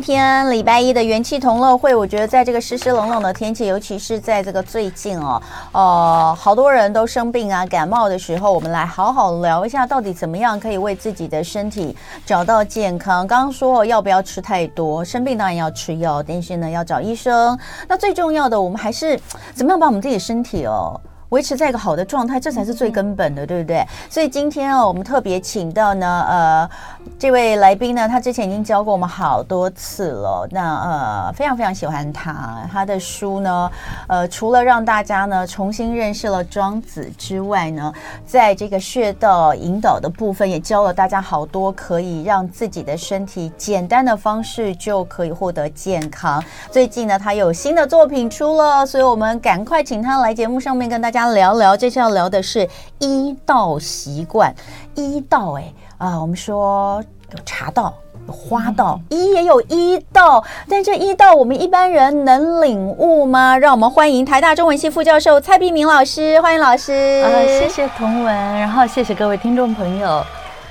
天礼拜一的元气同乐会，我觉得在这个湿湿冷冷的天气，尤其是在这个最近哦，呃，好多人都生病啊、感冒的时候，我们来好好聊一下，到底怎么样可以为自己的身体找到健康。刚刚说要不要吃太多，生病当然要吃药，但是呢要找医生。那最重要的，我们还是怎么样把我们自己的身体哦。维持在一个好的状态，这才是最根本的，对不对？所以今天哦，我们特别请到呢，呃，这位来宾呢，他之前已经教过我们好多次了。那呃，非常非常喜欢他，他的书呢，呃，除了让大家呢重新认识了庄子之外呢，在这个穴道引导的部分，也教了大家好多可以让自己的身体简单的方式就可以获得健康。最近呢，他有新的作品出了，所以我们赶快请他来节目上面跟大家。聊聊，这次要聊的是医道习惯。医道，哎啊，我们说有茶道，有花道，医也有医道。但这医道，我们一般人能领悟吗？让我们欢迎台大中文系副教授蔡碧明老师，欢迎老师。呃，谢谢童文，然后谢谢各位听众朋友。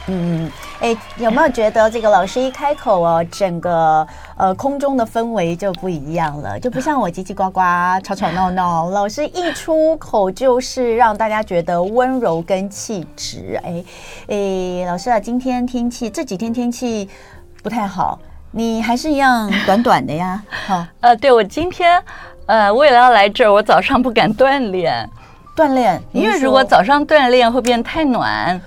嗯。哎，有没有觉得这个老师一开口哦，整个呃空中的氛围就不一样了，就不像我叽叽呱呱、吵吵闹闹。老师一出口就是让大家觉得温柔跟气质。哎哎，老师啊，今天天气这几天天气不太好，你还是一样短短的呀？好，呃，对我今天呃为了要来这儿，我早上不敢锻炼，锻炼，因为如果早上锻炼会变太暖。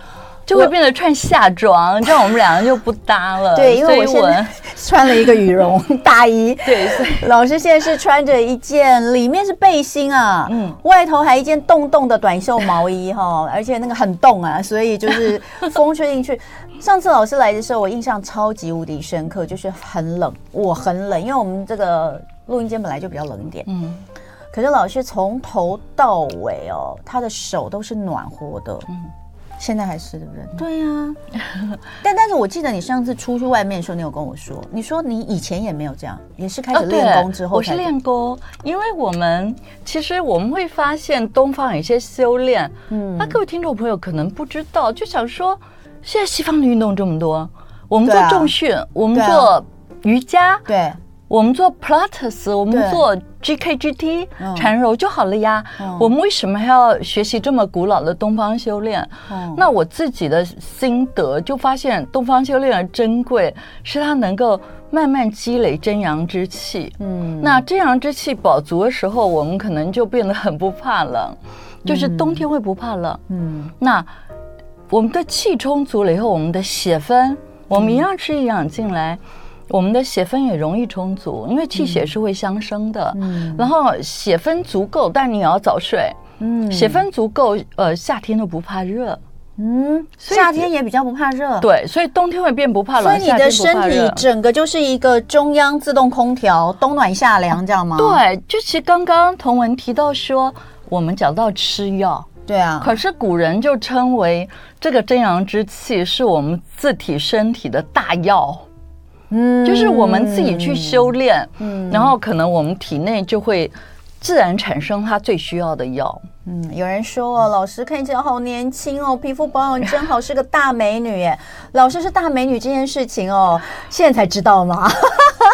就会变得穿夏装，这样我们两个就不搭了。对，因为我现在 穿了一个羽绒大衣。对，老师现在是穿着一件里面是背心啊，嗯，外头还一件洞洞的短袖毛衣哈，而且那个很冻啊，所以就是 风吹进去。上次老师来的时候，我印象超级无敌深刻，就是很冷，我很冷，因为我们这个录音间本来就比较冷一点，嗯，可是老师从头到尾哦，他的手都是暖和的，嗯。现在还是对不对？对呀、啊，但但是我记得你上次出去外面的时候，你有跟我说，你说你以前也没有这样，也是开始练功之后、哦。我是练功，因为我们其实我们会发现东方有一些修炼，嗯，那各位听众朋友可能不知道，就想说现在西方的运动这么多，我们做重训，啊、我们做瑜伽，对。对我们做 Pilates，我们做 GKGT 缠柔就好了呀。嗯、我们为什么还要学习这么古老的东方修炼？嗯、那我自己的心得就发现，东方修炼的珍贵是它能够慢慢积累真阳之气。嗯，那真阳之气饱足的时候，我们可能就变得很不怕冷，就是冬天会不怕冷。嗯，那我们的气充足了以后，我们的血分，我们一样吃营养进来。我们的血分也容易充足，因为气血是会相生的。嗯，然后血分足够，但你也要早睡。嗯，血分足够，呃，夏天都不怕热。嗯，夏天也比较不怕热。对，所以冬天会变不怕冷。所以你的身体整个就是一个中央自动空调，冬暖夏凉，这样吗？对，就其实刚刚同文提到说，我们讲到吃药，对啊，可是古人就称为这个真阳之气是我们自体身体的大药。嗯，就是我们自己去修炼，嗯，然后可能我们体内就会自然产生它最需要的药。嗯，有人说哦，老师看起来好年轻哦，皮肤保养真好，是个大美女耶。老师是大美女这件事情哦，现在才知道吗？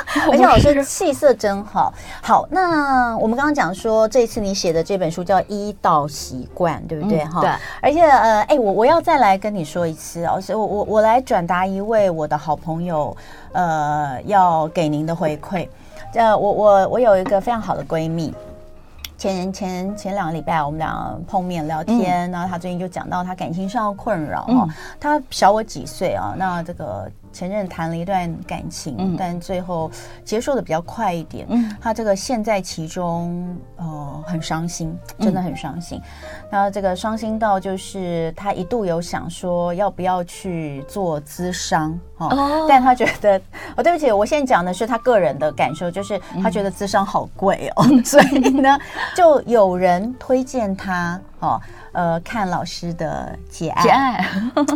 而且老师气色真好。好，那我们刚刚讲说，这次你写的这本书叫《医道习惯》，对不对？哈、嗯，对。而且呃，哎，我我要再来跟你说一次哦，我我我来转达一位我的好朋友，呃，要给您的回馈。呃，我我我有一个非常好的闺蜜。前前前两个礼拜，我们俩碰面聊天，然后她最近就讲到她感情上的困扰哈，她小我几岁啊，那这个。前任谈了一段感情，嗯、但最后结束的比较快一点。嗯，他这个陷在其中，呃，很伤心，真的很伤心。然后、嗯、这个伤心到就是他一度有想说要不要去做咨商哦，哦但他觉得哦，对不起，我现在讲的是他个人的感受，就是他觉得咨商好贵哦，嗯、所以呢，就有人推荐他哦。呃，看老师的节爱，节爱，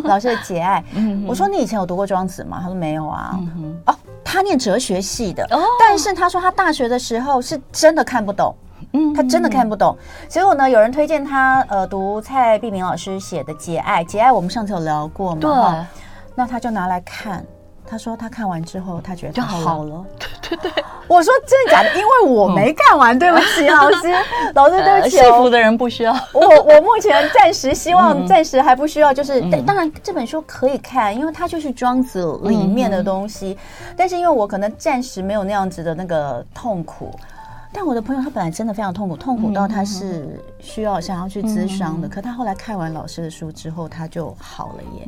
老师的节爱。我说你以前有读过庄子吗？他说没有啊。哦，他念哲学系的，但是他说他大学的时候是真的看不懂，嗯，他真的看不懂。结果呢，有人推荐他呃读蔡璧明老师写的节爱，节爱我们上次有聊过嘛？对，那他就拿来看。他说他看完之后，他觉得就好了。对对 对，我说真的假的？因为我没看完，对不起老师，老师对不起。幸福的人不需要。我我目前暂时希望暂时还不需要，就是当然这本书可以看，因为它就是庄子里面的东西。但是因为我可能暂时没有那样子的那个痛苦。但我的朋友他本来真的非常痛苦，痛苦到他是需要想要去咨商的。可他后来看完老师的书之后，他就好了耶。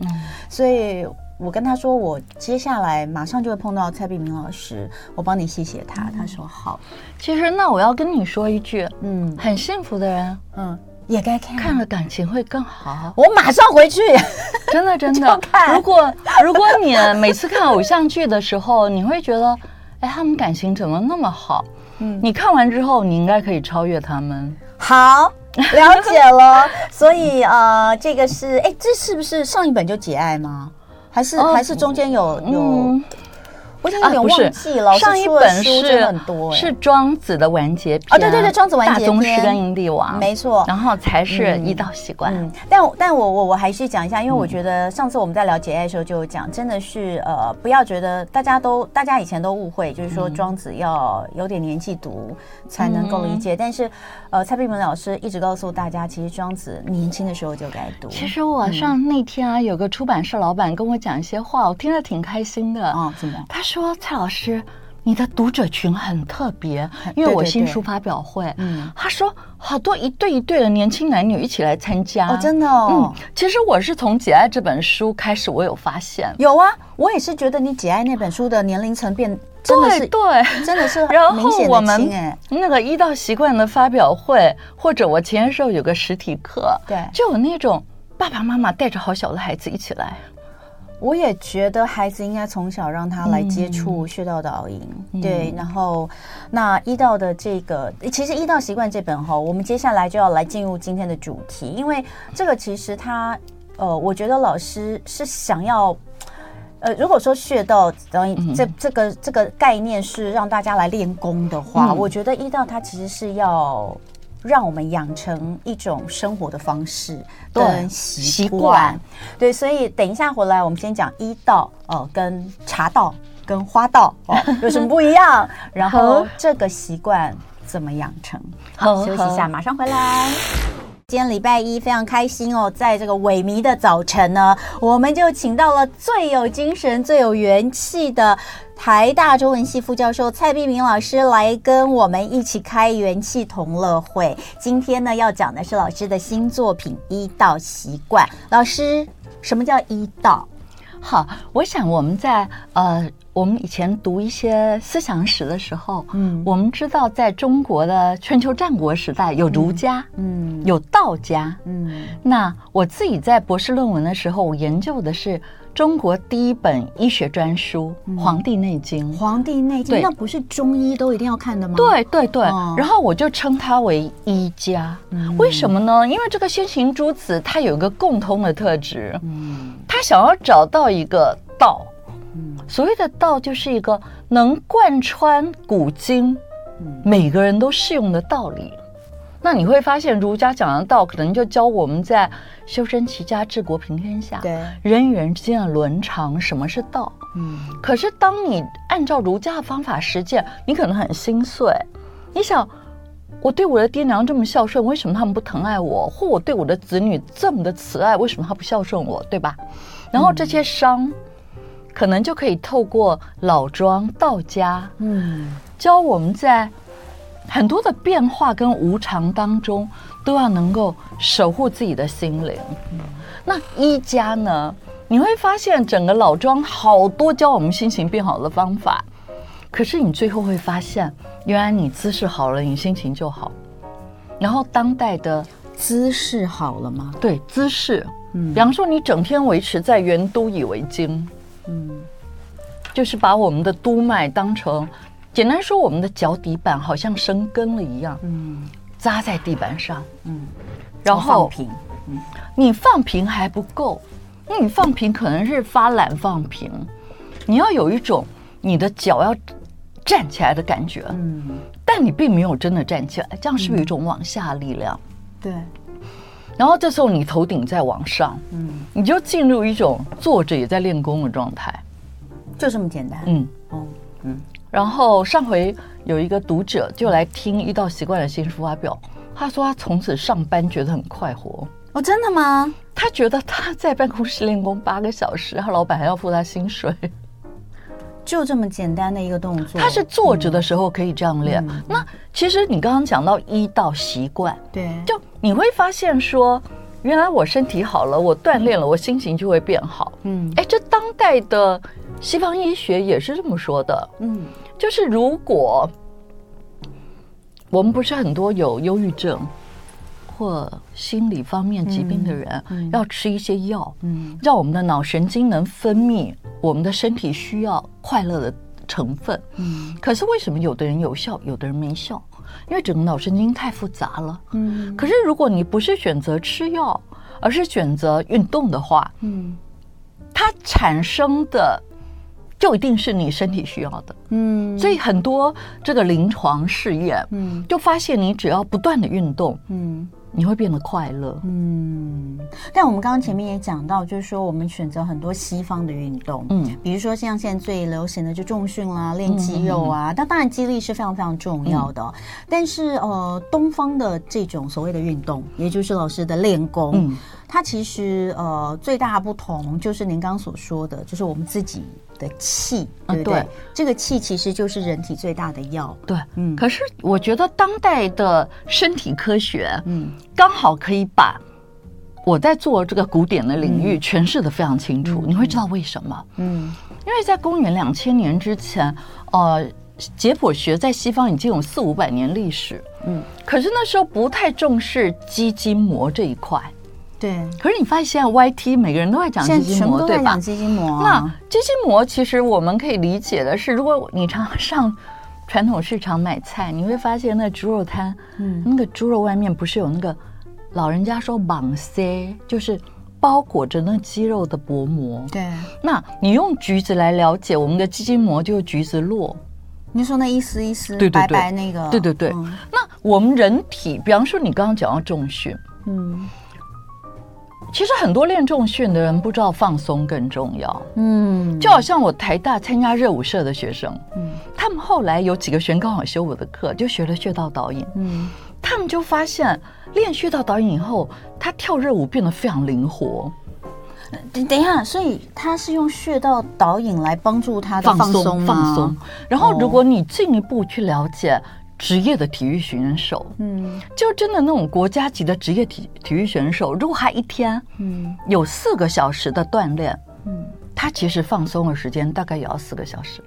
所以我跟他说，我接下来马上就会碰到蔡碧明老师，我帮你谢谢他。他说好。其实那我要跟你说一句，嗯，很幸福的人，嗯，也该看，看了感情会更好。我马上回去，真的真的。如果如果你每次看偶像剧的时候，你会觉得，哎，他们感情怎么那么好？嗯，你看完之后，你应该可以超越他们。好，了解了。所以呃，这个是，哎，这是不是上一本就节爱吗？还是、哦、还是中间有有？嗯我有点忘记了，上一本是很多，是庄子的完结篇啊，对对对，庄子完结篇，大宗师跟阴帝王，没错，然后才是医道习惯。但但我我我还是讲一下，因为我觉得上次我们在聊节爱的时候就讲，真的是呃，不要觉得大家都大家以前都误会，就是说庄子要有点年纪读才能够理解，但是呃，蔡碧文老师一直告诉大家，其实庄子年轻的时候就该读。其实我上那天啊，有个出版社老板跟我讲一些话，我听着挺开心的啊，怎么？他说。说蔡老师，你的读者群很特别，因为我新书发表会，嗯，他说好多一对一对的年轻男女一起来参加，哦，真的哦，嗯，其实我是从《解爱》这本书开始，我有发现，有啊，我也是觉得你《解爱》那本书的年龄层变真的是对，对，真的是 然后我们那个一到习惯的发表会，或者我前些时候有个实体课，对，就有那种爸爸妈妈带着好小的孩子一起来。我也觉得孩子应该从小让他来接触穴道导引，嗯、对，然后那医道的这个，其实医道习惯这本哈，我们接下来就要来进入今天的主题，因为这个其实他，呃，我觉得老师是想要，呃，如果说穴道导引这这个这个概念是让大家来练功的话，嗯、我觉得医道它其实是要。让我们养成一种生活的方式跟习惯，对，所以等一下回来，我们先讲医道哦，跟茶道跟花道哦 有什么不一样？然后这个习惯怎么养成？好，休息一下，马上回来。今天礼拜一非常开心哦，在这个萎靡的早晨呢，我们就请到了最有精神、最有元气的台大中文系副教授蔡碧明老师来跟我们一起开元气同乐会。今天呢，要讲的是老师的新作品《医道习惯》。老师，什么叫医道？好，我想我们在呃。我们以前读一些思想史的时候，嗯，我们知道在中国的春秋战国时代有儒家，嗯，有道家，嗯。那我自己在博士论文的时候，我研究的是中国第一本医学专书《黄帝内经》。《黄帝内经》那不是中医都一定要看的吗？对对对。然后我就称它为医家。为什么呢？因为这个先行诸子他有一个共通的特质，嗯，他想要找到一个道。所谓的道，就是一个能贯穿古今，每个人都适用的道理。那你会发现，儒家讲的道，可能就教我们在修身齐家治国平天下，对人与人之间的伦常，什么是道？嗯。可是当你按照儒家的方法实践，你可能很心碎。你想，我对我的爹娘这么孝顺，为什么他们不疼爱我？或我对我的子女这么的慈爱，为什么他不孝顺我？对吧？然后这些伤。可能就可以透过老庄道家，嗯，教我们在很多的变化跟无常当中，都要能够守护自己的心灵。嗯，那一家呢？你会发现整个老庄好多教我们心情变好的方法，可是你最后会发现，原来你姿势好了，你心情就好。然后当代的姿势好了吗？对，姿势，嗯，比方说你整天维持在圆都以为经。嗯，就是把我们的督脉当成，简单说，我们的脚底板好像生根了一样，嗯，扎在地板上，嗯，然后放平，嗯，你放平还不够，那你放平可能是发懒放平，你要有一种你的脚要站起来的感觉，嗯，但你并没有真的站起来，这样是不是有一种往下力量？对。然后这时候你头顶在往上，嗯，你就进入一种坐着也在练功的状态，就这么简单。嗯，哦，嗯。然后上回有一个读者就来听《一到习惯》的新书发表，他说他从此上班觉得很快活。哦，真的吗？他觉得他在办公室练功八个小时，他老板还要付他薪水。就这么简单的一个动作，他是坐着的时候可以这样练。嗯、那其实你刚刚讲到一道习惯，对，就你会发现说，原来我身体好了，我锻炼了，我心情就会变好。嗯，哎，这当代的西方医学也是这么说的。嗯，就是如果我们不是很多有忧郁症。或心理方面疾病的人，要吃一些药，嗯，让我们的脑神经能分泌我们的身体需要快乐的成分，嗯。可是为什么有的人有效，有的人没效？因为整个脑神经太复杂了，嗯。可是如果你不是选择吃药，而是选择运动的话，嗯，它产生的就一定是你身体需要的，嗯。所以很多这个临床试验，嗯，就发现你只要不断的运动，嗯。你会变得快乐，嗯。但我们刚刚前面也讲到，就是说我们选择很多西方的运动，嗯，比如说像现在最流行的就重训啦，练肌肉啊。但当然肌力是非常非常重要的，但是呃，东方的这种所谓的运动，也就是老师的练功，它其实呃最大的不同就是您刚刚所说的，就是我们自己。的气，对不对？对，这个气其实就是人体最大的药。对，嗯。可是我觉得当代的身体科学，嗯，刚好可以把我在做这个古典的领域诠释的非常清楚。嗯，你会知道为什么？嗯，因为在公元两千年之前，呃，解剖学在西方已经有四五百年历史。嗯，可是那时候不太重视肌筋膜这一块。对，可是你发现现在 YT 每个人都在讲肌筋膜，对吧？肌筋膜。那基金膜其实我们可以理解的是，如果你常常上传统市场买菜，你会发现那猪肉摊，嗯，那个猪肉外面不是有那个老人家说绑塞，就是包裹着那肌肉的薄膜。对，那你用橘子来了解我们的肌筋膜，就是橘子络。你说那一丝一丝，对对对，白白那个，对对对。嗯、那我们人体，比方说你刚刚讲到重训，嗯。其实很多练重训的人不知道放松更重要，嗯，就好像我台大参加热舞社的学生，嗯，他们后来有几个学员刚好修我的课，就学了穴道导引，嗯，他们就发现练穴道导引以后，他跳热舞变得非常灵活。等等一下，所以他是用穴道导引来帮助他的放松放松。然后如果你进一步去了解。职业的体育选手，嗯，就真的那种国家级的职业体体育选手，如果他一天，嗯，有四个小时的锻炼，嗯，他其实放松的时间大概也要四个小时，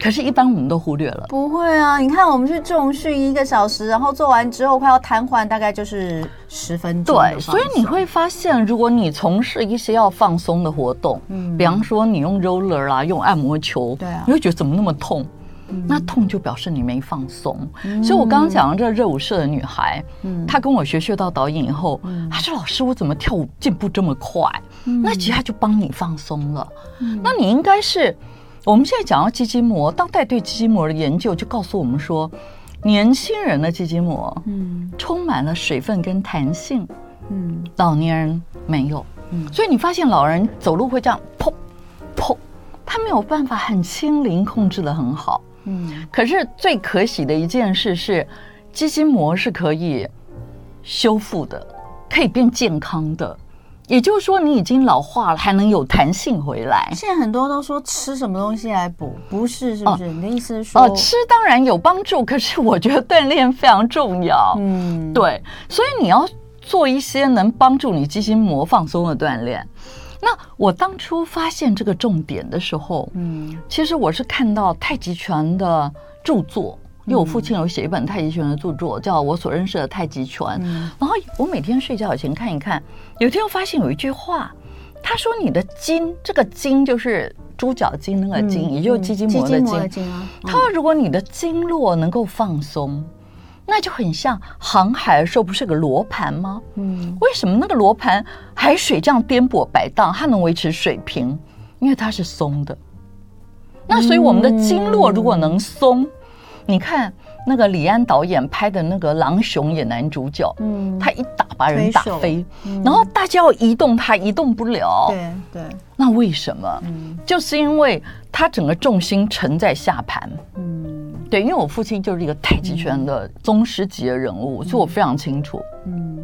可是，一般我们都忽略了。不会啊，你看我们去重训一个小时，然后做完之后快要瘫痪，大概就是十分钟。对，所以你会发现，如果你从事一些要放松的活动，嗯，比方说你用 roller 啊，用按摩球，对啊，你会觉得怎么那么痛？那痛就表示你没放松，嗯、所以我刚刚讲的这个热舞社的女孩，嗯、她跟我学穴道导引以后，嗯、她说：“老师，我怎么跳舞进步这么快？”嗯、那其实她就帮你放松了。嗯、那你应该是，我们现在讲到肌筋膜，当代对肌筋膜的研究就告诉我们说，年轻人的肌筋膜，嗯，充满了水分跟弹性，嗯，老年人没有，嗯，所以你发现老人走路会这样，砰砰，他没有办法很轻灵控制的很好。嗯，可是最可喜的一件事是，肌筋膜是可以修复的，可以变健康的。也就是说，你已经老化了，还能有弹性回来。现在很多都说吃什么东西来补，不是，是不是？哦、你的意思是说，哦，吃当然有帮助，可是我觉得锻炼非常重要。嗯，对，所以你要做一些能帮助你肌筋膜放松的锻炼。那我当初发现这个重点的时候，嗯，其实我是看到太极拳的著作，因为我父亲有写一本太极拳的著作，叫我所认识的太极拳。然后我每天睡觉以前看一看，有一天我发现有一句话，他说你的筋，这个筋就是猪脚筋那个筋，也就是肌筋膜的筋。他说如果你的经络能够放松。那就很像航海的时候，不是个罗盘吗？嗯，为什么那个罗盘海水这样颠簸摆荡，它能维持水平？因为它是松的。那所以我们的经络如果能松，你看那个李安导演拍的那个《狼熊》演男主角，嗯，他一打把人打飞，嗯、然后大家要移动他移动不了，对对。那为什么？嗯，就是因为他整个重心沉在下盘，嗯，对，因为我父亲就是一个太极拳的宗师级的人物，嗯、所以我非常清楚，嗯。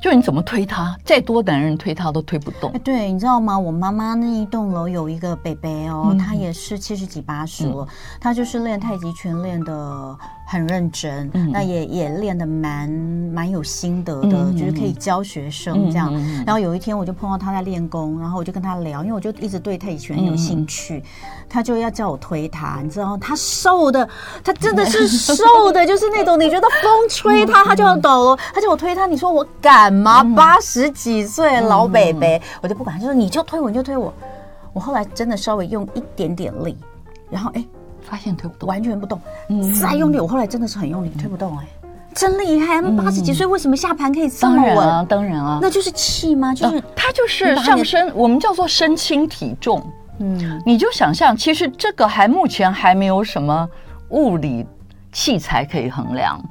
就你怎么推他，再多男人推他都推不动。对，你知道吗？我妈妈那一栋楼有一个北北哦，嗯、他也是七十几八十了，嗯、他就是练太极拳练的。很认真，嗯、那也也练的蛮蛮有心得的，嗯、就是可以教学生这样。嗯、然后有一天我就碰到他在练功，然后我就跟他聊，因为我就一直对太极拳有兴趣，嗯、他就要叫我推他，你知道，他瘦的，他真的是 瘦的，就是那种你觉得风吹他他就要抖了，他叫我推他，你说我敢吗？八十、嗯、几岁老伯伯，嗯、我就不管，就说你就推我，你就推我。我后来真的稍微用一点点力，然后哎。发现推不动，完全不动。嗯，再用力，我后来真的是很用力，推不动哎，真厉害！八十几岁为什么下盘可以这么稳？当然啊，当然啊，那就是气吗？就是它就是上身，我们叫做身轻体重。嗯，你就想象，其实这个还目前还没有什么物理器材可以衡量。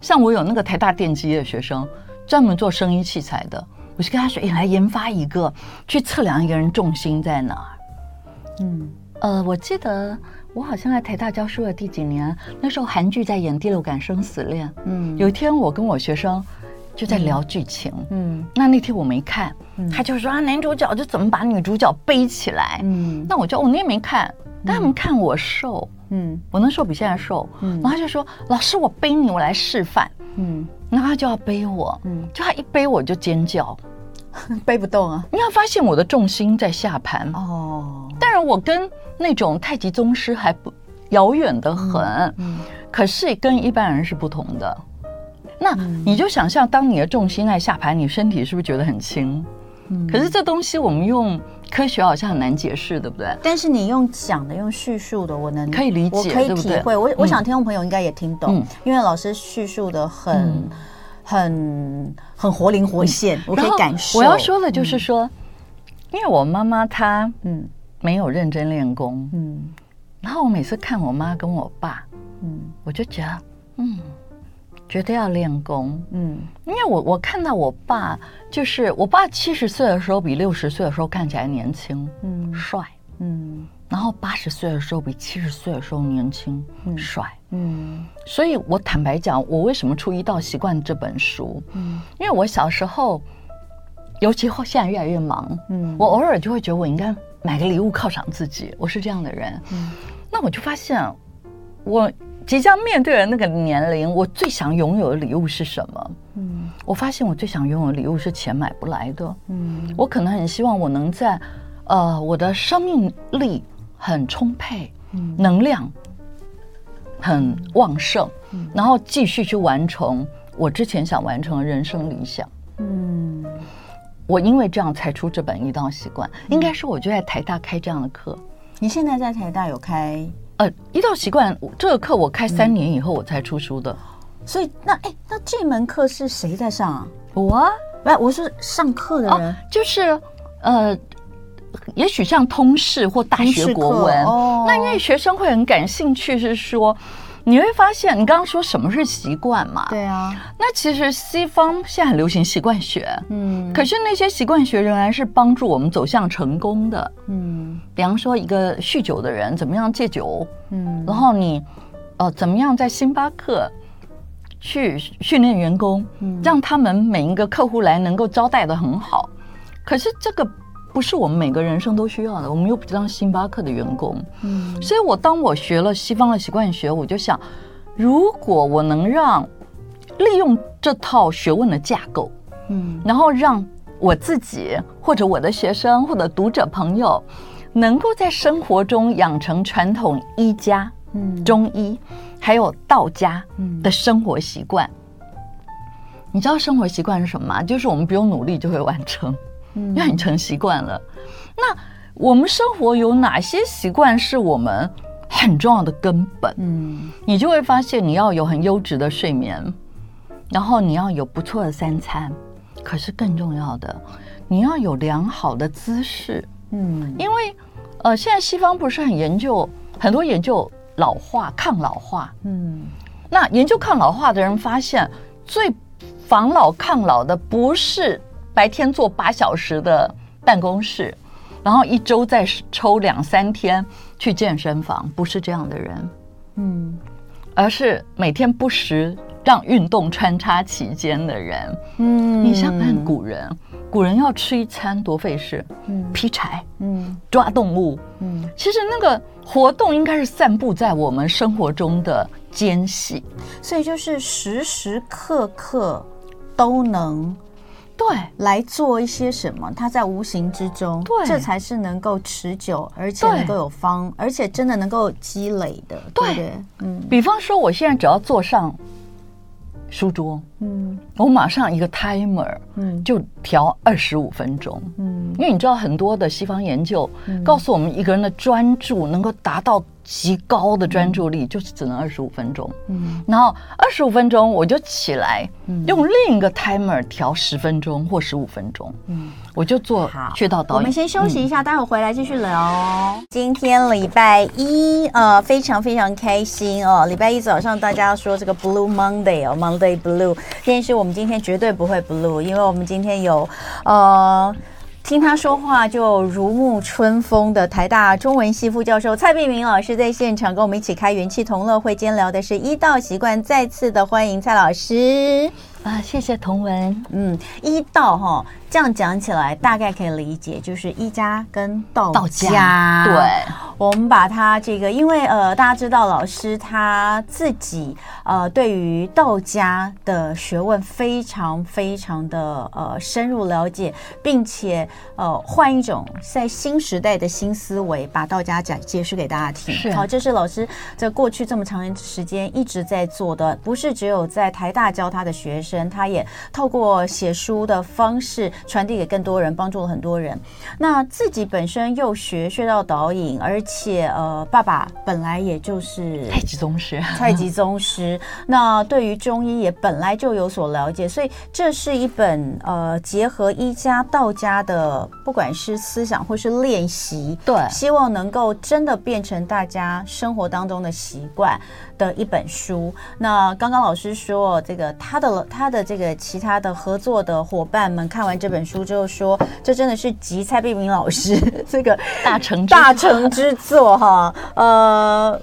像我有那个台大电机的学生，专门做声音器材的，我就跟他说：“你来研发一个，去测量一个人重心在哪儿。”嗯，呃，我记得。我好像在台大教书的第几年，那时候韩剧在演《第六感生死恋》。嗯，有一天我跟我学生就在聊剧情。嗯，那那天我没看，他就说啊，男主角就怎么把女主角背起来。嗯，那我就我那天没看，但他们看我瘦。嗯，我那时候比现在瘦。嗯，然后他就说老师，我背你，我来示范。嗯，然后他就要背我。嗯，就他一背我就尖叫，背不动啊。你要发现我的重心在下盘。哦，当然我跟。那种太极宗师还不遥远的很，嗯嗯、可是跟一般人是不同的。那你就想象，当你的重心在下盘，你身体是不是觉得很轻？嗯、可是这东西我们用科学好像很难解释，对不对？但是你用讲的、用叙述的，我能可以理解，我可以体会。我我想听众朋友应该也听懂，嗯、因为老师叙述的很、嗯、很很活灵活现，嗯、我可以感受。我要说的就是说，嗯、因为我妈妈她嗯。没有认真练功，嗯，然后我每次看我妈跟我爸，嗯，我就觉得，嗯，绝对要练功，嗯，因为我我看到我爸，就是我爸七十岁的时候比六十岁的时候看起来年轻，嗯，帅，嗯，然后八十岁的时候比七十岁的时候年轻，嗯，帅，嗯，所以我坦白讲，我为什么出《一道习惯》这本书，嗯，因为我小时候，尤其后现在越来越忙，嗯，我偶尔就会觉得我应该。买个礼物犒赏自己，我是这样的人。嗯，那我就发现，我即将面对的那个年龄，我最想拥有的礼物是什么？嗯，我发现我最想拥有的礼物是钱买不来的。嗯，我可能很希望我能在，呃，我的生命力很充沛，嗯，能量很旺盛，嗯，然后继续去完成我之前想完成的人生理想。嗯。我因为这样才出这本《一道习惯》，应该是我就在台大开这样的课。你现在在台大有开？呃，《一到习惯》这个课我开三年以后我才出书的。所以那哎，那这门课是谁在上啊？我？不，我是上课的人，就是呃，也许像通识或大学国文。哦，那因为学生会很感兴趣，是说。你会发现，你刚刚说什么是习惯嘛？对啊，那其实西方现在很流行习惯学，嗯，可是那些习惯学仍然是帮助我们走向成功的，嗯，比方说一个酗酒的人怎么样戒酒，嗯，然后你，呃，怎么样在星巴克去训练员工，嗯，让他们每一个客户来能够招待的很好，可是这个。不是我们每个人生都需要的，我们又不当星巴克的员工，嗯，所以我当我学了西方的习惯学，我就想，如果我能让利用这套学问的架构，嗯，然后让我自己或者我的学生或者读者朋友，能够在生活中养成传统医家、嗯，中医还有道家的生活习惯，你知道生活习惯是什么吗？就是我们不用努力就会完成。因为你成习惯了，那我们生活有哪些习惯是我们很重要的根本？嗯，你就会发现你要有很优质的睡眠，然后你要有不错的三餐，可是更重要的，你要有良好的姿势。嗯，因为呃，现在西方不是很研究很多研究老化、抗老化。嗯，那研究抗老化的人发现，最防老抗老的不是白天坐八小时的办公室，然后一周再抽两三天去健身房，不是这样的人。嗯，而是每天不时让运动穿插其间的人。嗯，你想想看古人。古人要吃一餐多费事，嗯，劈柴，嗯，抓动物，嗯，其实那个活动应该是散布在我们生活中的间隙，所以就是时时刻刻都能对。来做一些什么，它在无形之中，对，这才是能够持久，而且能够有方，而且真的能够积累的，对。对，嗯，比方说我现在只要坐上。书桌，嗯，我马上一个 timer，嗯，就调二十五分钟，嗯，因为你知道很多的西方研究告诉我们，一个人的专注能够达到。极高的专注力就是只能二十五分钟，嗯，然后二十五分钟我就起来，用另一个 timer 调十分钟或十五分钟，嗯，我就做去到导引。我们先休息一下，待会回来继续聊。今天礼拜一，呃，非常非常开心哦。礼拜一早上大家说这个 Blue Monday 哦，Monday Blue，但是我们今天绝对不会 Blue，因为我们今天有呃。听他说话就如沐春风的台大中文系副教授蔡碧明老师在现场跟我们一起开元气同乐会，今天聊的是医道习惯，再次的欢迎蔡老师啊，谢谢同文，嗯，医道哈。这样讲起来，大概可以理解，就是一家跟道家。道家对，我们把它这个，因为呃，大家知道老师他自己呃，对于道家的学问非常非常的呃深入了解，并且呃换一种在新时代的新思维，把道家讲解释给大家听。好，这是老师在过去这么长时间一直在做的，不是只有在台大教他的学生，他也透过写书的方式。传递给更多人，帮助了很多人。那自己本身又学穴道导引，而且呃，爸爸本来也就是太极宗师，太极宗师。那对于中医也本来就有所了解，所以这是一本呃结合医家道家的，不管是思想或是练习，对，希望能够真的变成大家生活当中的习惯的一本书。那刚刚老师说，这个他的他的这个其他的合作的伙伴们看完这本书之后说，这真的是集蔡碧明老师这个大成大成之作哈，呃。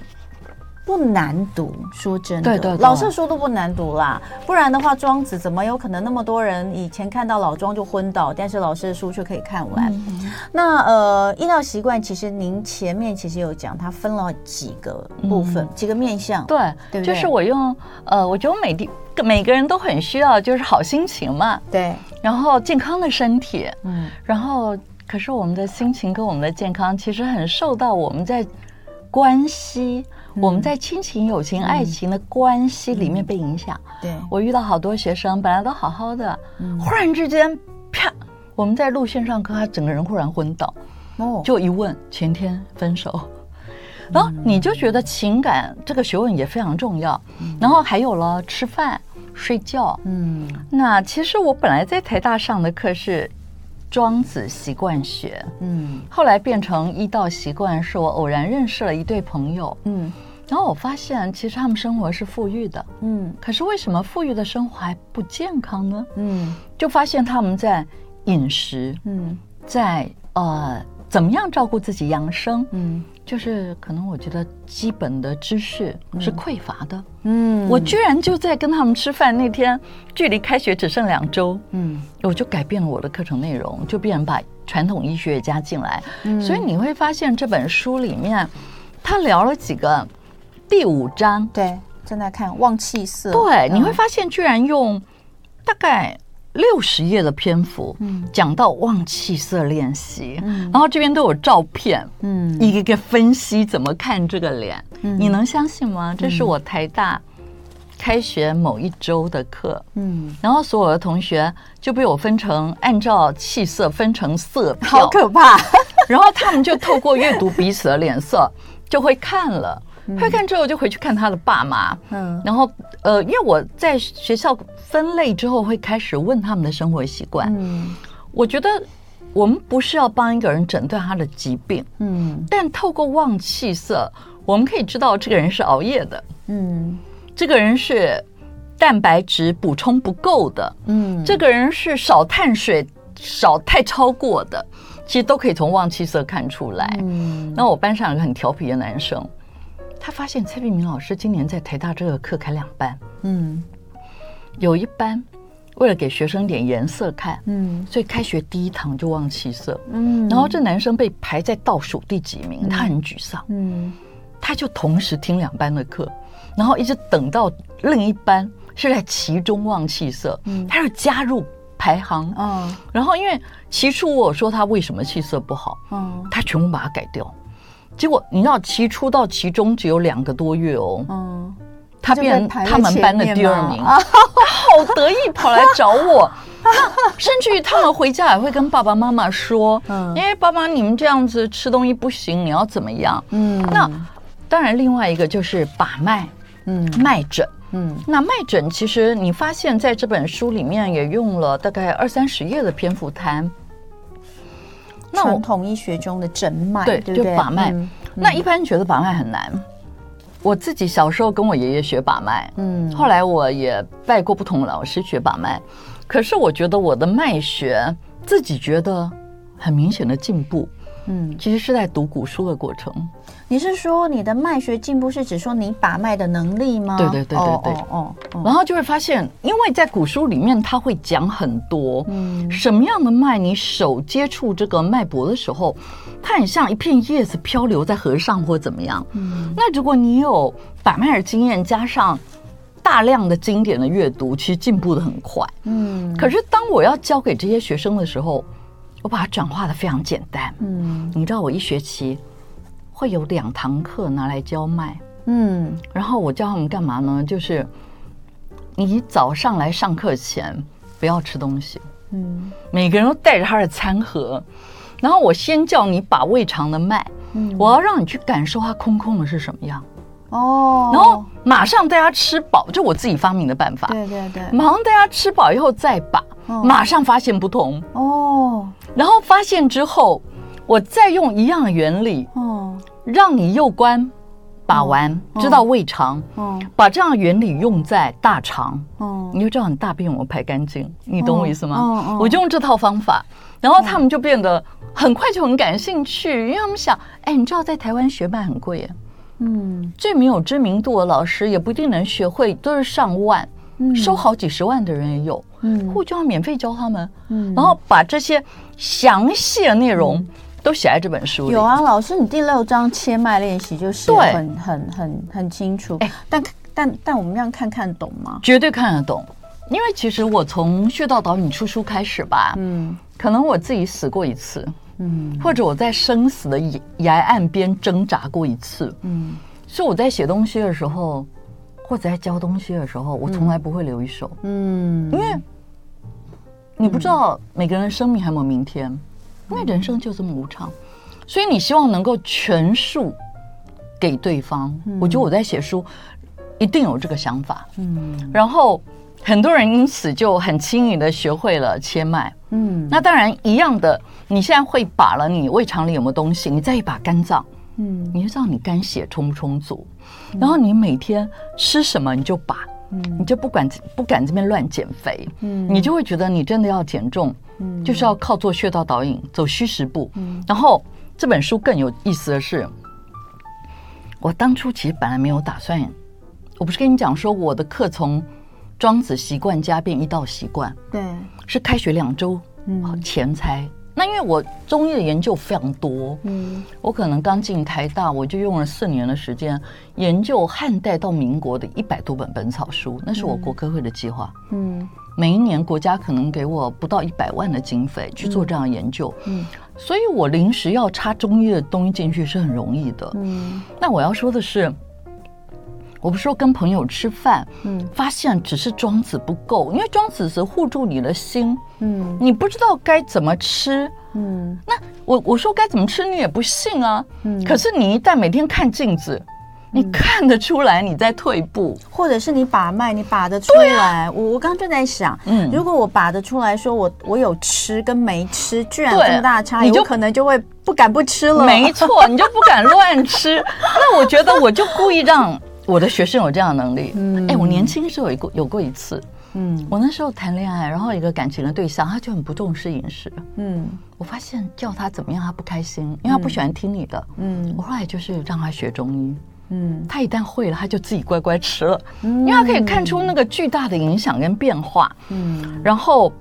不难读，说真的，对对对，老师书都不难读啦。不然的话，庄子怎么有可能那么多人以前看到老庄就昏倒，但是老师的书却可以看完？嗯、那呃，医疗习惯，其实您前面其实有讲，它分了几个部分，嗯、几个面向。对，对对就是我用呃，我觉得每地每个人都很需要，就是好心情嘛。对，然后健康的身体，嗯，然后可是我们的心情跟我们的健康，其实很受到我们在关系。我们在亲情、友情、爱情的关系里面被影响。对，我遇到好多学生，本来都好好的，忽然之间，啪！我们在路线上课，他整个人忽然昏倒。哦，就一问，前天分手。然后你就觉得情感这个学问也非常重要。然后还有了吃饭、睡觉。嗯，那其实我本来在台大上的课是。庄子习惯学，嗯，后来变成医道习惯，是我偶然认识了一对朋友，嗯，然后我发现其实他们生活是富裕的，嗯，可是为什么富裕的生活还不健康呢？嗯，就发现他们在饮食，嗯，在呃怎么样照顾自己养生，嗯。就是可能我觉得基本的知识是匮乏的，嗯，我居然就在跟他们吃饭那天，距离开学只剩两周，嗯，我就改变了我的课程内容，就变成把传统医学也加进来，嗯，所以你会发现这本书里面，他聊了几个，第五章，对，正在看旺气色，对，你会发现居然用大概。六十页的篇幅，嗯，讲到忘气色练习，嗯，然后这边都有照片，嗯，一个一个分析怎么看这个脸，嗯，你能相信吗？这是我台大开学某一周的课，嗯，然后所有的同学就被我分成按照气色分成色票，好可怕，然后他们就透过阅读彼此的脸色就会看了。会看之后就回去看他的爸妈，嗯，然后呃，因为我在学校分类之后会开始问他们的生活习惯，嗯，我觉得我们不是要帮一个人诊断他的疾病，嗯，但透过望气色，我们可以知道这个人是熬夜的，嗯，这个人是蛋白质补充不够的，嗯，这个人是少碳水少太超过的，其实都可以从望气色看出来。嗯，那我班上有个很调皮的男生，他发现蔡碧明老师今年在台大这个课开两班，嗯，有一班。为了给学生点颜色看，嗯，所以开学第一堂就忘气色，嗯，然后这男生被排在倒数第几名，他很沮丧，嗯，他就同时听两班的课，然后一直等到另一班是在其中忘气色，嗯，他就加入排行，嗯，然后因为起初我说他为什么气色不好，嗯，他全部把它改掉，结果你知道期初到其中只有两个多月哦，嗯。他变成他们班的第二名，他 好得意，跑来找我。甚至于他们回家也会跟爸爸妈妈说：“嗯，因为爸爸你们这样子吃东西不行，你要怎么样？”嗯，那当然，另外一个就是把脉，嗯，脉诊，嗯，那脉诊其实你发现在这本书里面也用了大概二三十页的篇幅谈。那传统医学中的诊脉，对，就把脉。那一般人觉得把脉很难。我自己小时候跟我爷爷学把脉，嗯，后来我也拜过不同老师学把脉，可是我觉得我的脉学自己觉得很明显的进步，嗯，其实是在读古书的过程。你是说你的脉学进步是指说你把脉的能力吗？对对对对对，哦，然后就会发现，因为在古书里面他会讲很多，嗯，什么样的脉，你手接触这个脉搏的时候，它很像一片叶子漂流在河上或怎么样，嗯，那如果你有把脉的经验，加上大量的经典的阅读，其实进步的很快，嗯。可是当我要教给这些学生的时候，我把它转化的非常简单，嗯，你知道我一学期。会有两堂课拿来教脉，嗯，然后我教他们干嘛呢？就是你早上来上课前不要吃东西，嗯，每个人都带着他的餐盒，然后我先叫你把胃肠的脉，嗯，我要让你去感受它空空的是什么样，哦，然后马上大家吃饱，就我自己发明的办法，对对对，马上大家吃饱以后再把，马上发现不同，哦，然后发现之后，我再用一样的原理，哦。让你右关把完，知道胃肠，把这样的原理用在大肠，你就知道你大便有没有排干净，你懂我意思吗？我就用这套方法，然后他们就变得很快就很感兴趣，因为他们想，哎，你知道在台湾学脉很贵耶，嗯，最没有知名度的老师也不一定能学会，都是上万，收好几十万的人也有，嗯，我就要免费教他们，嗯，然后把这些详细的内容。都写在这本书里。有啊，老师，你第六章切脉练习就写很很很很清楚。哎，但但但我们这样看看懂吗？绝对看得懂，因为其实我从穴道导引出书开始吧，嗯，可能我自己死过一次，嗯，或者我在生死的崖岸边挣扎过一次，嗯，所以我在写东西的时候，或者在教东西的时候，我从来不会留一手，嗯，因为你不知道每个人的生命还有没有明天。因为人生就这么无常，所以你希望能够全数给对方。我觉得我在写书一定有这个想法。嗯，然后很多人因此就很轻易的学会了切脉。嗯，那当然一样的，你现在会把了，你胃肠里有没有东西？你再一把肝脏，嗯，你就知道你肝血充不充足。然后你每天吃什么，你就把，嗯你就不管不敢这边乱减肥。嗯，你就会觉得你真的要减重。嗯就是要靠做穴道导引，走虚实步。嗯，然后这本书更有意思的是，我当初其实本来没有打算，我不是跟你讲说我的课从庄子习惯家变一道习惯，对，是开学两周前才。那因为我中医的研究非常多，嗯，我可能刚进台大，我就用了四年的时间研究汉代到民国的一百多本本草书，那是我国科会的计划，嗯。每一年国家可能给我不到一百万的经费去做这样的研究，嗯，所以我临时要插中医的东西进去是很容易的，嗯。那我要说的是，我不是说跟朋友吃饭，嗯，发现只是庄子不够，因为庄子是护住你的心，嗯，你不知道该怎么吃，嗯。那我我说该怎么吃，你也不信啊，嗯。可是你一旦每天看镜子，你看得出来你在退步，或者是你把脉，你把得出来。我我刚刚就在想，嗯，如果我把得出来说我我有吃跟没吃，居然这么大差异，你就可能就会不敢不吃了。没错，你就不敢乱吃。那我觉得我就故意让我的学生有这样的能力。嗯，哎，我年轻时候有过有过一次。嗯，我那时候谈恋爱，然后一个感情的对象，他就很不重视饮食。嗯，我发现叫他怎么样，他不开心，因为他不喜欢听你的。嗯，我后来就是让他学中医。嗯，他一旦会了，他就自己乖乖吃了。嗯，因为他可以看出那个巨大的影响跟变化。嗯，然后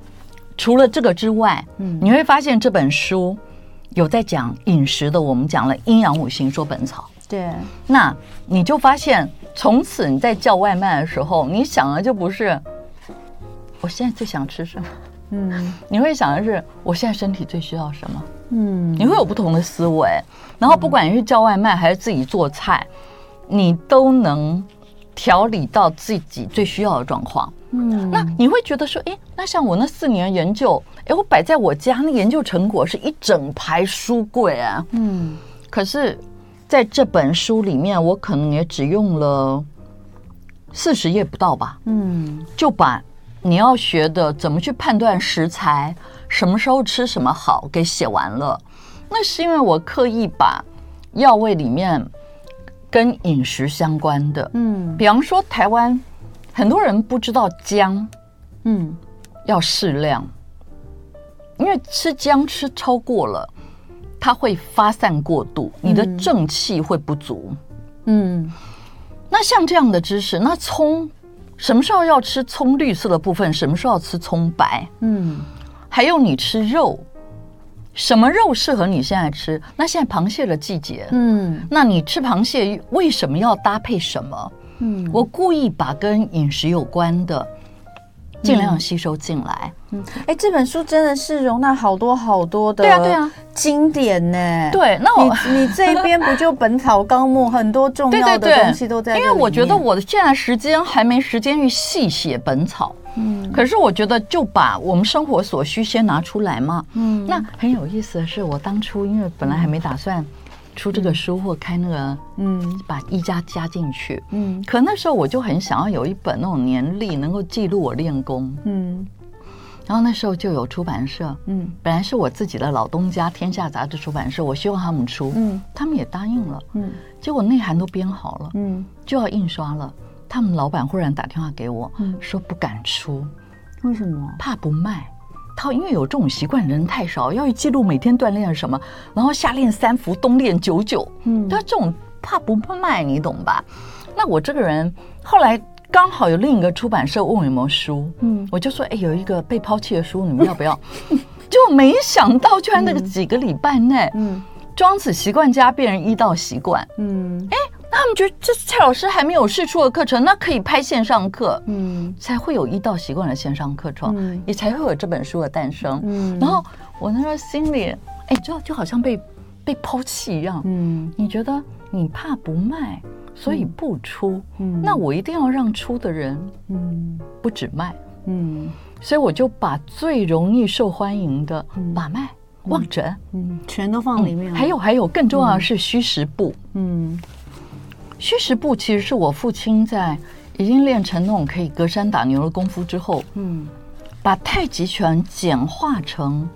除了这个之外，嗯，你会发现这本书有在讲饮食的，我们讲了阴阳五行说本草。对，那你就发现从此你在叫外卖的时候，你想的就不是。我现在最想吃什么？嗯，你会想的是我现在身体最需要什么？嗯，你会有不同的思维，然后不管你是叫外卖还是自己做菜，你都能调理到自己最需要的状况。嗯，那你会觉得说，哎，那像我那四年研究，哎，我摆在我家那研究成果是一整排书柜啊。嗯，可是在这本书里面，我可能也只用了四十页不到吧。嗯，就把。你要学的怎么去判断食材，什么时候吃什么好，给写完了。那是因为我刻意把药味里面跟饮食相关的，嗯，比方说台湾很多人不知道姜，嗯，要适量，因为吃姜吃超过了，它会发散过度，你的正气会不足，嗯。那像这样的知识，那葱。什么时候要吃葱绿色的部分？什么时候要吃葱白？嗯，还有你吃肉，什么肉适合你现在吃？那现在螃蟹的季节，嗯，那你吃螃蟹为什么要搭配什么？嗯，我故意把跟饮食有关的尽量吸收进来。嗯，哎，这本书真的是容纳好多好多的，对啊，对啊，经典呢。对，那我你你这边不就《本草纲目》很多重要的 东西都在，因为我觉得我的现在时间还没时间去细写本草，嗯，可是我觉得就把我们生活所需先拿出来嘛，嗯，那很有意思的是，我当初因为本来还没打算。出这个书或开那个，嗯，把一家加进去，嗯，可那时候我就很想要有一本那种年历，能够记录我练功，嗯，然后那时候就有出版社，嗯，本来是我自己的老东家天下杂志出版社，我希望他们出，嗯，他们也答应了，嗯，结果内涵都编好了，嗯，就要印刷了，他们老板忽然打电话给我，嗯，说不敢出，为什么？怕不卖。他因为有这种习惯，人太少，要去记录每天锻炼什么，然后夏练三伏，冬练九九。嗯，他这种怕不怕卖，你懂吧？那我这个人后来刚好有另一个出版社问我有没有书，嗯，我就说，哎，有一个被抛弃的书，你们要不要？就没想到，居然那个几个礼拜内，嗯，庄子习惯家变成医道习惯，嗯，哎。那他们觉得这蔡老师还没有试出的课程，那可以拍线上课，嗯，才会有医道习惯的线上课程，嗯，也才会有这本书的诞生，嗯。然后我那时候心里，哎，就就好像被被抛弃一样，嗯。你觉得你怕不卖，所以不出，嗯。那我一定要让出的人，嗯，不止卖，嗯。所以我就把最容易受欢迎的把脉、望诊，嗯，全都放里面。还有还有，更重要的是虚实部，嗯。虚实部其实是我父亲在已经练成那种可以隔山打牛的功夫之后，嗯，把太极拳简化成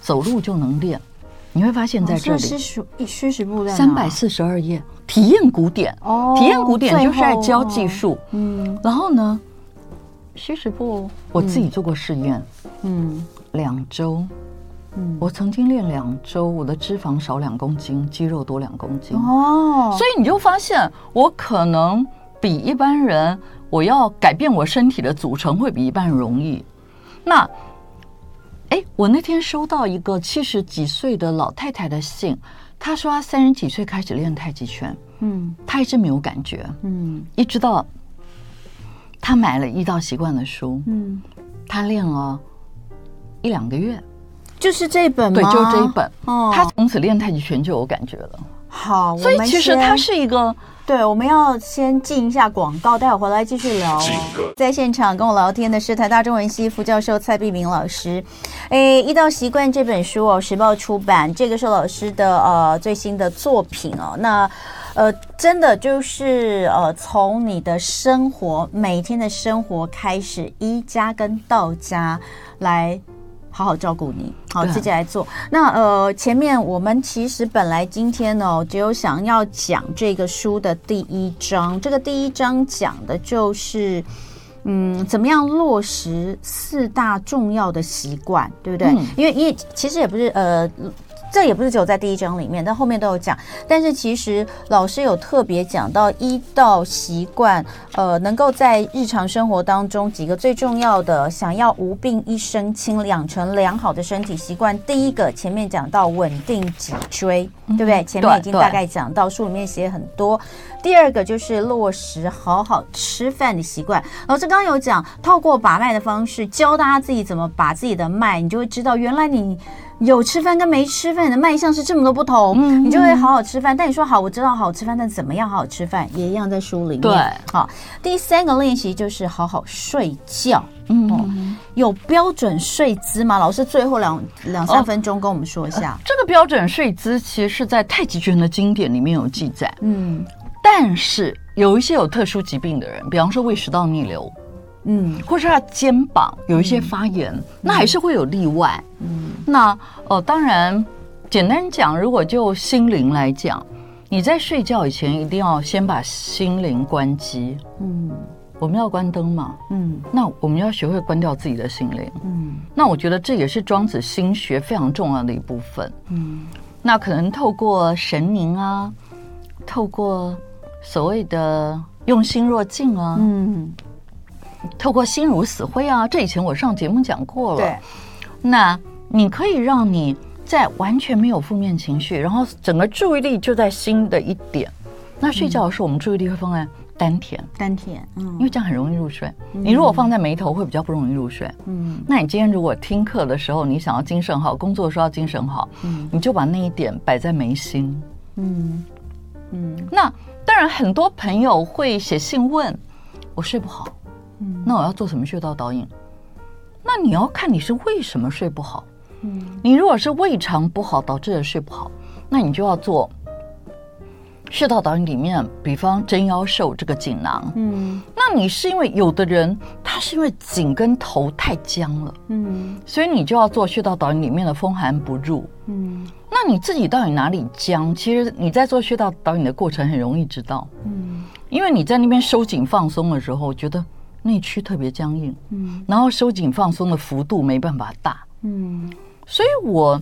走路就能练。你会发现在这里，虚实虚实部在三百四十二页，体验古典。哦，体验古典就是在教技术，嗯，然后呢，虚实部我自己做过试验，嗯，两周。我曾经练两周，我的脂肪少两公斤，肌肉多两公斤。哦，所以你就发现，我可能比一般人，我要改变我身体的组成会比一般人容易。那，哎，我那天收到一个七十几岁的老太太的信，她说她三十几岁开始练太极拳，嗯，她一直没有感觉，嗯，一直到她买了《一道习惯》的书，嗯，她练了一两个月。就是这本吗？对，就是这一本。哦，他从此练太极拳就有感觉了。好，所以其实它是一个。对，我们要先进一下广告，待会儿回来继续聊。在现场跟我聊天的是台大中文系副教授蔡碧明老师。哎，《医道习惯》这本书哦，时报出版，这个是老师的呃最新的作品哦。那。呃，真的就是呃，从你的生活每天的生活开始，一家跟道家来。好好照顾你，好，自己来做。那呃，前面我们其实本来今天呢，只有想要讲这个书的第一章。这个第一章讲的就是，嗯，怎么样落实四大重要的习惯，对不对？嗯、因为因为其实也不是呃。这也不是只有在第一章里面，但后面都有讲。但是其实老师有特别讲到一到习惯，呃，能够在日常生活当中几个最重要的，想要无病一身轻，养成良好的身体习惯。第一个前面讲到稳定脊椎，对不对？前面已经大概讲到，书里面写很多。第二个就是落实好好吃饭的习惯。老师刚刚有讲，透过把脉的方式教大家自己怎么把自己的脉，你就会知道原来你。有吃饭跟没吃饭的脉象是这么多不同，嗯，你就会好好吃饭。但你说好，我知道好好吃饭，但怎么样好好吃饭也一样在书里面。对，好，第三个练习就是好好睡觉。嗯，哦、有标准睡姿吗？老师最后两两三分钟跟我们说一下。哦呃、这个标准睡姿其实是在太极拳的经典里面有记载。嗯，但是有一些有特殊疾病的人，比方说胃食道逆流。嗯，或是他肩膀有一些发炎，嗯、那还是会有例外。嗯，那呃，当然，简单讲，如果就心灵来讲，你在睡觉以前一定要先把心灵关机。嗯，我们要关灯嘛。嗯，那我们要学会关掉自己的心灵。嗯，那我觉得这也是庄子心学非常重要的一部分。嗯，那可能透过神明啊，透过所谓的用心若镜啊。嗯。透过心如死灰啊，这以前我上节目讲过了。对，那你可以让你在完全没有负面情绪，然后整个注意力就在心的一点。那睡觉的时候，我们注意力会放在丹田，丹田，嗯，因为这样很容易入睡。你如果放在眉头，会比较不容易入睡。嗯，那你今天如果听课的时候，你想要精神好，工作的时候要精神好，嗯，你就把那一点摆在眉心。嗯嗯，那当然，很多朋友会写信问我睡不好。嗯，那我要做什么穴道导引？那你要看你是为什么睡不好。嗯，你如果是胃肠不好导致的睡不好，那你就要做穴道导引里面，比方真腰瘦这个锦囊。嗯，那你是因为有的人他是因为颈跟头太僵了。嗯，所以你就要做穴道导引里面的风寒不入。嗯，那你自己到底哪里僵？其实你在做穴道导引的过程很容易知道。嗯，因为你在那边收紧放松的时候，觉得。内区特别僵硬，嗯，然后收紧放松的幅度没办法大，嗯，所以我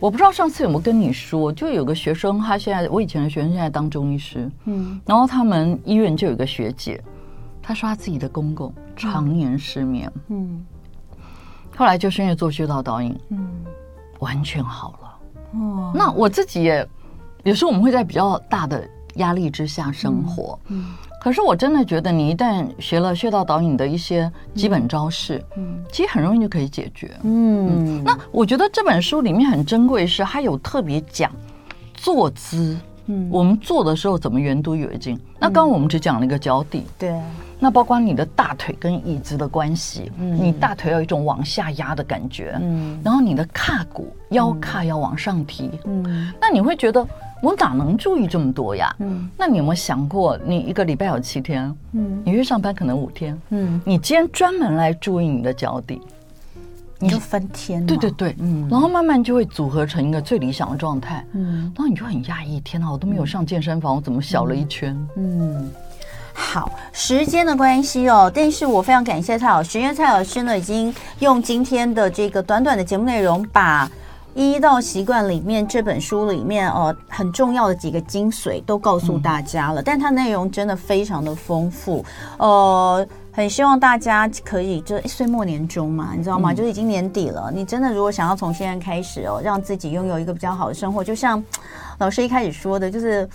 我不知道上次有没有跟你说，就有个学生，他现在我以前的学生现在当中医师，嗯，然后他们医院就有个学姐，她说她自己的公公常年失眠，嗯，后来就是因为做穴道导引，嗯，完全好了，哦，那我自己也有时候我们会在比较大的压力之下生活，嗯。嗯可是我真的觉得，你一旦学了穴道导引的一些基本招式，嗯，其实很容易就可以解决。嗯，嗯，那我觉得这本书里面很珍贵，是它有特别讲坐姿。嗯，我们坐的时候怎么圆都有劲。那刚刚我们只讲了一个脚底，对。那包括你的大腿跟椅子的关系，嗯，你大腿有一种往下压的感觉，嗯，然后你的胯骨腰胯要往上提，嗯，那你会觉得。我哪能注意这么多呀？嗯，那你有没有想过，你一个礼拜有七天，嗯，你去上班可能五天，嗯，你今天专门来注意你的脚底，你就分天，对对对，嗯，然后慢慢就会组合成一个最理想的状态，嗯，然后你就很讶异，天哪，我都没有上健身房，我怎么小了一圈？嗯，好，时间的关系哦，但是我非常感谢蔡老师，因为蔡老师呢已经用今天的这个短短的节目内容把。一到习惯里面这本书里面哦，很重要的几个精髓都告诉大家了，嗯、但它内容真的非常的丰富，呃，很希望大家可以就岁末年终嘛，你知道吗？嗯、就是已经年底了，你真的如果想要从现在开始哦，让自己拥有一个比较好的生活，就像老师一开始说的，就是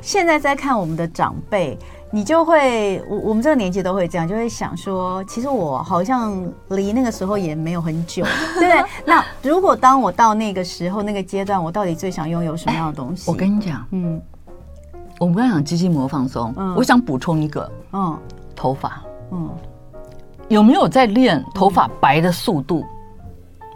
现在在看我们的长辈。你就会，我我们这个年纪都会这样，就会想说，其实我好像离那个时候也没有很久，对不对？那如果当我到那个时候那个阶段，我到底最想拥有什么样的东西？我跟你讲，嗯，我们刚才讲肌筋膜放松，嗯，我想补充一个，嗯，头发，嗯，有没有在练头发白的速度？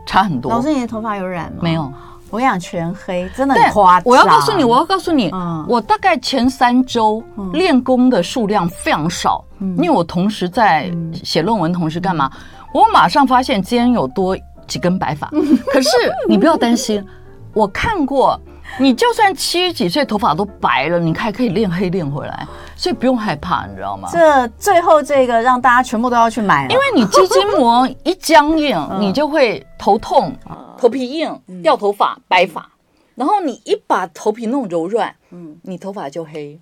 差很多。老师，你的头发有染吗？没有。我跟你讲，全黑真的很夸张。我要告诉你，我要告诉你，嗯、我大概前三周练功的数量非常少，嗯、因为我同时在写论文，同时干嘛？我马上发现今天有多几根白发。可是你不要担心，我看过。你就算七十几岁，头发都白了，你还可以练黑练回来，所以不用害怕，你知道吗？这最后这个让大家全部都要去买，因为你肌筋膜一僵硬，你就会头痛、头皮硬、掉头发、白发，然后你一把头皮弄柔软，嗯，你头发就黑。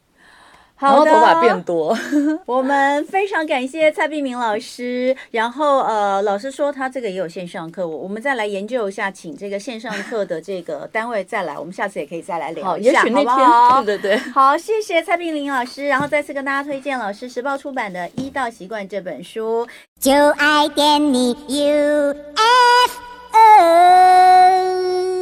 好的，头发变多。我们非常感谢蔡碧明老师。然后呃，老师说他这个也有线上课，我我们再来研究一下，请这个线上课的这个单位再来，我们下次也可以再来聊一下，好不好？对对对。好，谢谢蔡碧明老师。然后再次跟大家推荐老师时报出版的《医道习惯》这本书。就爱点你 UFO。ơi